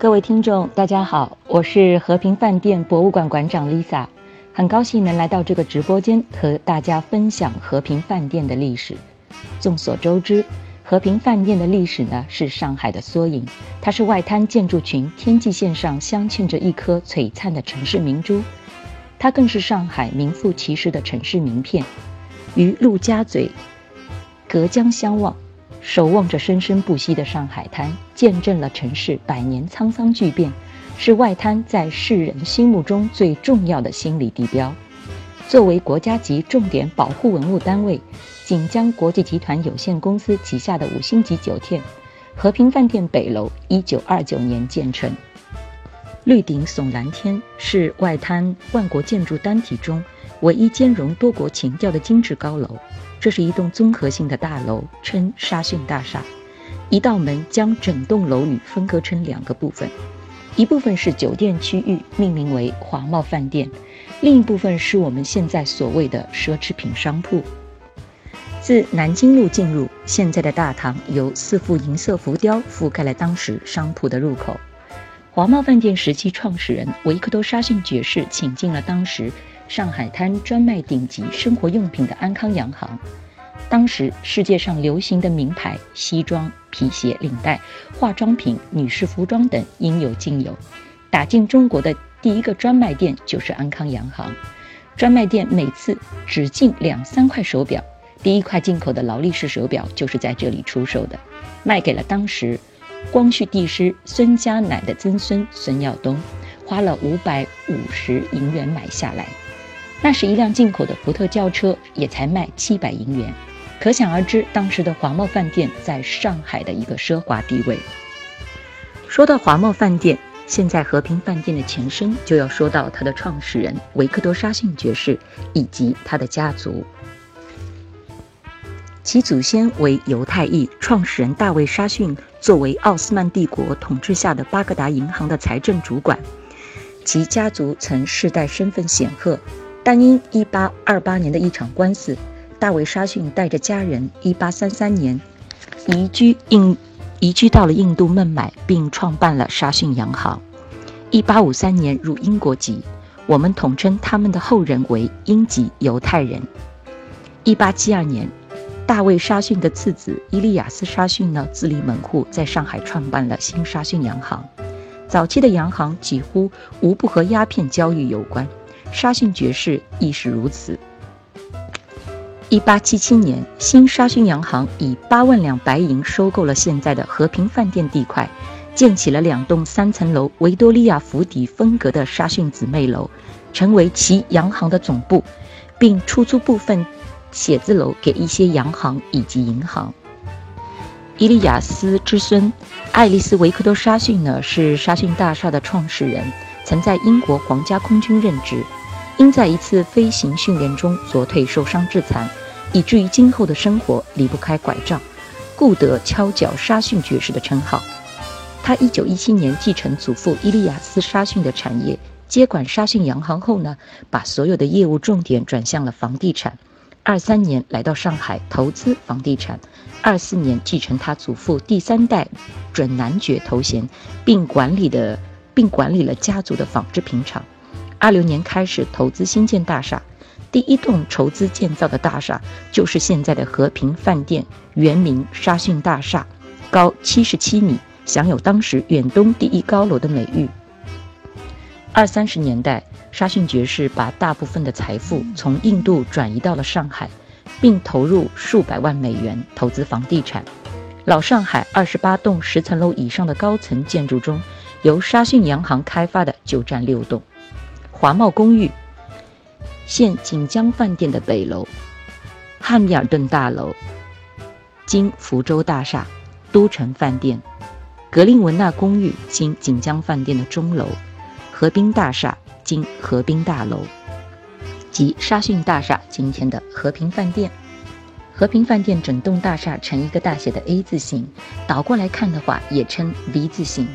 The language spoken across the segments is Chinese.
各位听众，大家好，我是和平饭店博物馆馆长 Lisa，很高兴能来到这个直播间和大家分享和平饭店的历史。众所周知，和平饭店的历史呢是上海的缩影，它是外滩建筑群天际线上镶嵌着一颗璀璨的城市明珠，它更是上海名副其实的城市名片，与陆家嘴隔江相望。守望着生生不息的上海滩，见证了城市百年沧桑巨变，是外滩在世人心目中最重要的心理地标。作为国家级重点保护文物单位，锦江国际集团有限公司旗下的五星级酒店和平饭店北楼，一九二九年建成，绿顶耸蓝天，是外滩万国建筑单体中唯一兼容多国情调的精致高楼。这是一栋综合性的大楼，称沙逊大厦。一道门将整栋楼宇分割成两个部分，一部分是酒店区域，命名为华茂饭店；另一部分是我们现在所谓的奢侈品商铺。自南京路进入，现在的大堂由四幅银色浮雕覆盖了当时商铺的入口。华茂饭店时期创始人维克多·沙逊爵士请进了当时。上海滩专卖顶级生活用品的安康洋行，当时世界上流行的名牌西装、皮鞋、领带、化妆品、女士服装等应有尽有。打进中国的第一个专卖店就是安康洋行，专卖店每次只进两三块手表，第一块进口的劳力士手表就是在这里出售的，卖给了当时光绪帝师孙家乃的曾孙孙耀东，花了五百五十银元买下来。那时一辆进口的福特轿车也才卖七百银元，可想而知当时的华茂饭店在上海的一个奢华地位。说到华茂饭店，现在和平饭店的前身就要说到它的创始人维克多·沙逊爵士以及他的家族。其祖先为犹太裔，创始人大卫·沙逊作为奥斯曼帝国统治下的巴格达银行的财政主管，其家族曾世代身份显赫。但因1828年的一场官司，大卫·沙逊带着家人1833年移居印移居到了印度孟买，并创办了沙逊洋行。1853年入英国籍，我们统称他们的后人为英籍犹太人。1872年，大卫·沙逊的次子伊利亚斯·沙逊呢自立门户，在上海创办了新沙逊洋行。早期的洋行几乎无不和鸦片交易有关。沙逊爵士亦是如此。一八七七年，新沙逊洋行以八万两白银收购了现在的和平饭店地块，建起了两栋三层楼维多利亚府邸风格的沙逊姊妹楼，成为其洋行的总部，并出租部分写字楼给一些洋行以及银行。伊利亚斯之孙爱丽丝·维克多·沙逊呢，是沙逊大厦的创始人，曾在英国皇家空军任职。因在一次飞行训练中左腿受伤致残，以至于今后的生活离不开拐杖，故得敲脚沙逊爵士的称号。他1917年继承祖父伊利亚斯沙逊的产业，接管沙逊洋行后呢，把所有的业务重点转向了房地产。23年来到上海投资房地产，24年继承他祖父第三代准男爵头衔，并管理的并管理了家族的纺织品厂。二六年开始投资新建大厦，第一栋筹资建造的大厦就是现在的和平饭店，原名沙逊大厦，高七十七米，享有当时远东第一高楼的美誉。二三十年代，沙逊爵士把大部分的财富从印度转移到了上海，并投入数百万美元投资房地产。老上海二十八栋十层楼以上的高层建筑中，由沙逊洋行开发的就占六栋。华茂公寓，现锦江饭店的北楼，汉密尔顿大楼，今福州大厦，都城饭店，格林文纳公寓，今锦江饭店的钟楼，河滨大厦，今河滨大楼，及沙逊大厦，今天的和平饭店。和平饭店整栋大厦呈一个大写的 A 字形，倒过来看的话，也称 V 字形。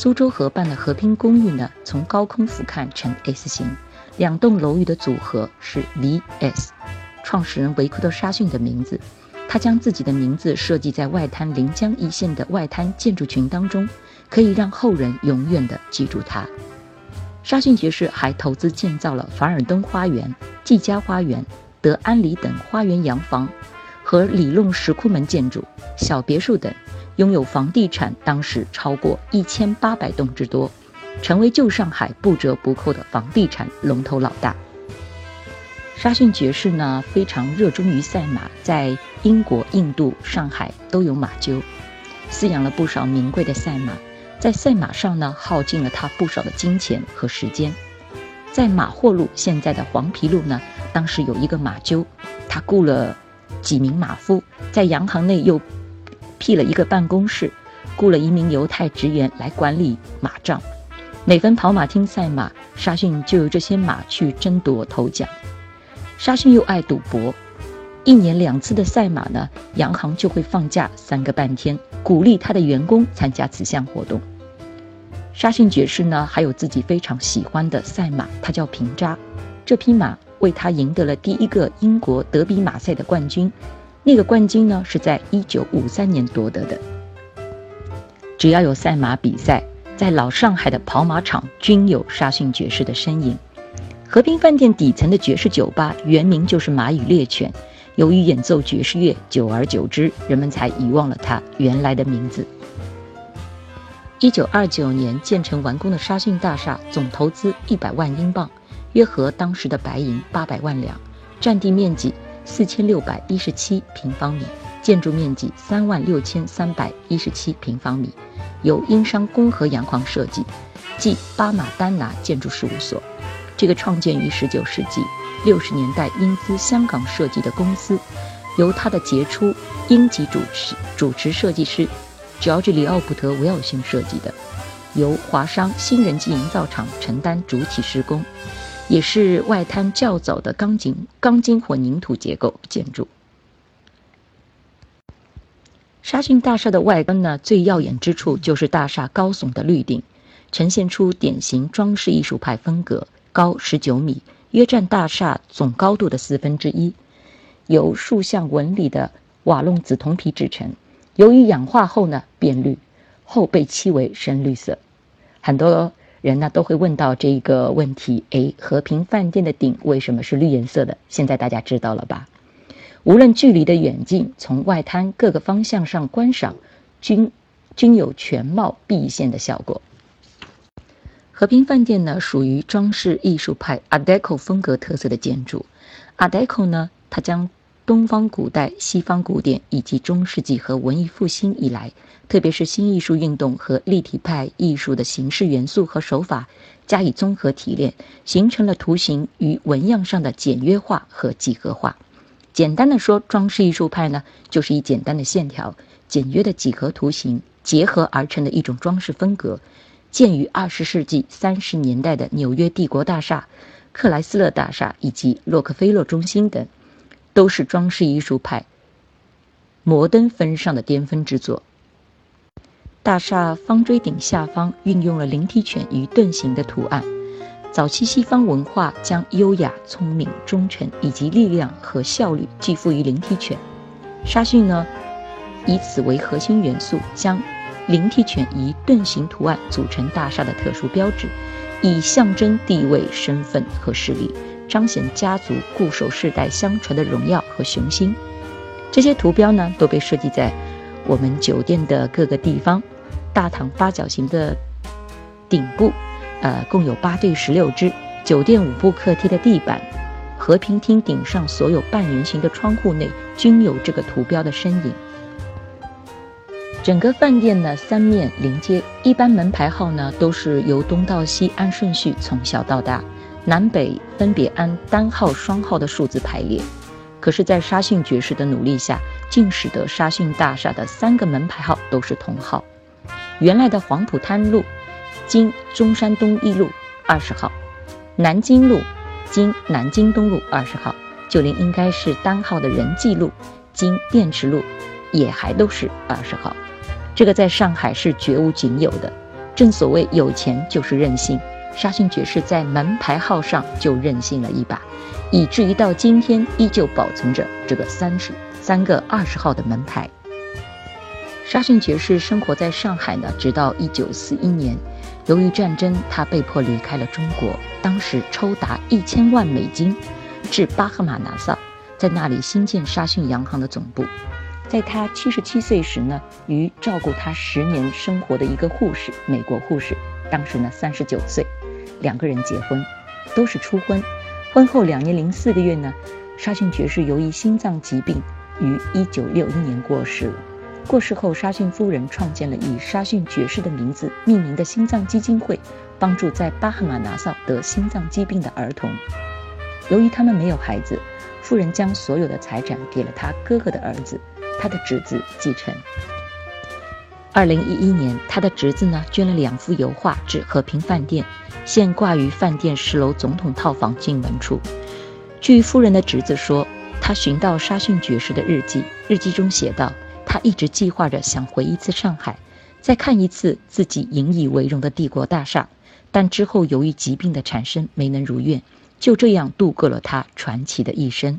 苏州河畔的和平公寓呢，从高空俯瞰呈 S 形，两栋楼宇的组合是 VS，创始人维克多·沙逊的名字。他将自己的名字设计在外滩临江一线的外滩建筑群当中，可以让后人永远的记住他。沙逊爵士还投资建造了凡尔登花园、季家花园、德安里等花园洋房和里弄石库门建筑、小别墅等，拥有房地产当时超过一千八百栋之多，成为旧上海不折不扣的房地产龙头老大。沙逊爵士呢非常热衷于赛马，在英国、印度、上海都有马厩，饲养了不少名贵的赛马，在赛马上呢耗尽了他不少的金钱和时间。在马货路（现在的黄陂路）呢，当时有一个马厩，他雇了几名马夫，在洋行内又辟了一个办公室，雇了一名犹太职员来管理马账。每逢跑马厅赛马，沙逊就由这些马去争夺头奖。沙逊又爱赌博，一年两次的赛马呢，洋行就会放假三个半天，鼓励他的员工参加此项活动。沙逊爵士呢，还有自己非常喜欢的赛马，他叫平扎，这匹马为他赢得了第一个英国德比马赛的冠军，那个冠军呢是在一九五三年夺得的。只要有赛马比赛，在老上海的跑马场均有沙逊爵士的身影。和平饭店底层的爵士酒吧原名就是马与猎犬，由于演奏爵士乐，久而久之，人们才遗忘了它原来的名字。一九二九年建成完工的沙逊大厦，总投资一百万英镑，约合当时的白银八百万两，占地面积四千六百一十七平方米，建筑面积三万六千三百一十七平方米，由英商公和洋行设计，即巴马丹拿建筑事务所。这个创建于19世纪60年代英资香港设计的公司，由他的杰出英籍主持主持设计师乔治里奥普特维尔逊设计的，由华商新人机营造厂承担主体施工，也是外滩较早的钢筋钢筋混凝土结构建筑。沙逊大厦的外观呢，最耀眼之处就是大厦高耸的绿顶，呈现出典型装饰艺术派风格。高十九米，约占大厦总高度的四分之一，由竖向纹理的瓦楞紫铜皮制成。由于氧化后呢变绿，后被漆为深绿色。很多人呢都会问到这个问题：哎，和平饭店的顶为什么是绿颜色的？现在大家知道了吧？无论距离的远近，从外滩各个方向上观赏，均均有全貌毕现的效果。和平饭店呢，属于装饰艺术派 Art Deco 风格特色的建筑。Art Deco 呢，它将东方古代、西方古典以及中世纪和文艺复兴以来，特别是新艺术运动和立体派艺术的形式元素和手法加以综合提炼，形成了图形与纹样上的简约化和几何化。简单的说，装饰艺术派呢，就是以简单的线条、简约的几何图形结合而成的一种装饰风格。建于二十世纪三十年代的纽约帝国大厦、克莱斯勒大厦以及洛克菲勒中心等，都是装饰艺术派摩登风尚的巅峰之作。大厦方锥顶下方运用了灵体犬与盾形的图案。早期西方文化将优雅、聪明、忠诚以及力量和效率寄附于灵体犬。沙逊呢，以此为核心元素，将。灵体犬以盾形图案组成大厦的特殊标志，以象征地位、身份和势力，彰显家族固守世代相传的荣耀和雄心。这些图标呢，都被设计在我们酒店的各个地方。大堂八角形的顶部，呃，共有八对十六只；酒店五部客厅的地板，和平厅顶上所有半圆形的窗户内，均有这个图标的身影。整个饭店呢，三面临街，一般门牌号呢都是由东到西按顺序从小到大，南北分别按单号、双号的数字排列。可是，在沙逊爵士的努力下，竟使得沙逊大厦的三个门牌号都是同号。原来的黄浦滩路，经中山东一路二十号，南京路经南京东路二十号，就连应该是单号的仁济路，经电池路，也还都是二十号。这个在上海是绝无仅有的，正所谓有钱就是任性。沙逊爵士在门牌号上就任性了一把，以至于到今天依旧保存着这个三十三个二十号的门牌。沙逊爵士生活在上海呢，直到一九四一年。由于战争，他被迫离开了中国。当时抽达一千万美金，至巴赫马拿萨，在那里新建沙逊洋行的总部。在他七十七岁时呢，与照顾他十年生活的一个护士，美国护士，当时呢三十九岁，两个人结婚，都是初婚。婚后两年零四个月呢，沙逊爵士由于心脏疾病，于一九六一年过世了。过世后，沙逊夫人创建了以沙逊爵士的名字命名的心脏基金会，帮助在巴哈马拿萨得心脏疾病的儿童。由于他们没有孩子，夫人将所有的财产给了他哥哥的儿子，他的侄子继承。二零一一年，他的侄子呢捐了两幅油画至和平饭店，现挂于饭店十楼总统套房进门处。据夫人的侄子说，他寻到沙逊爵士的日记，日记中写道。他一直计划着想回一次上海，再看一次自己引以为荣的帝国大厦，但之后由于疾病的产生没能如愿，就这样度过了他传奇的一生。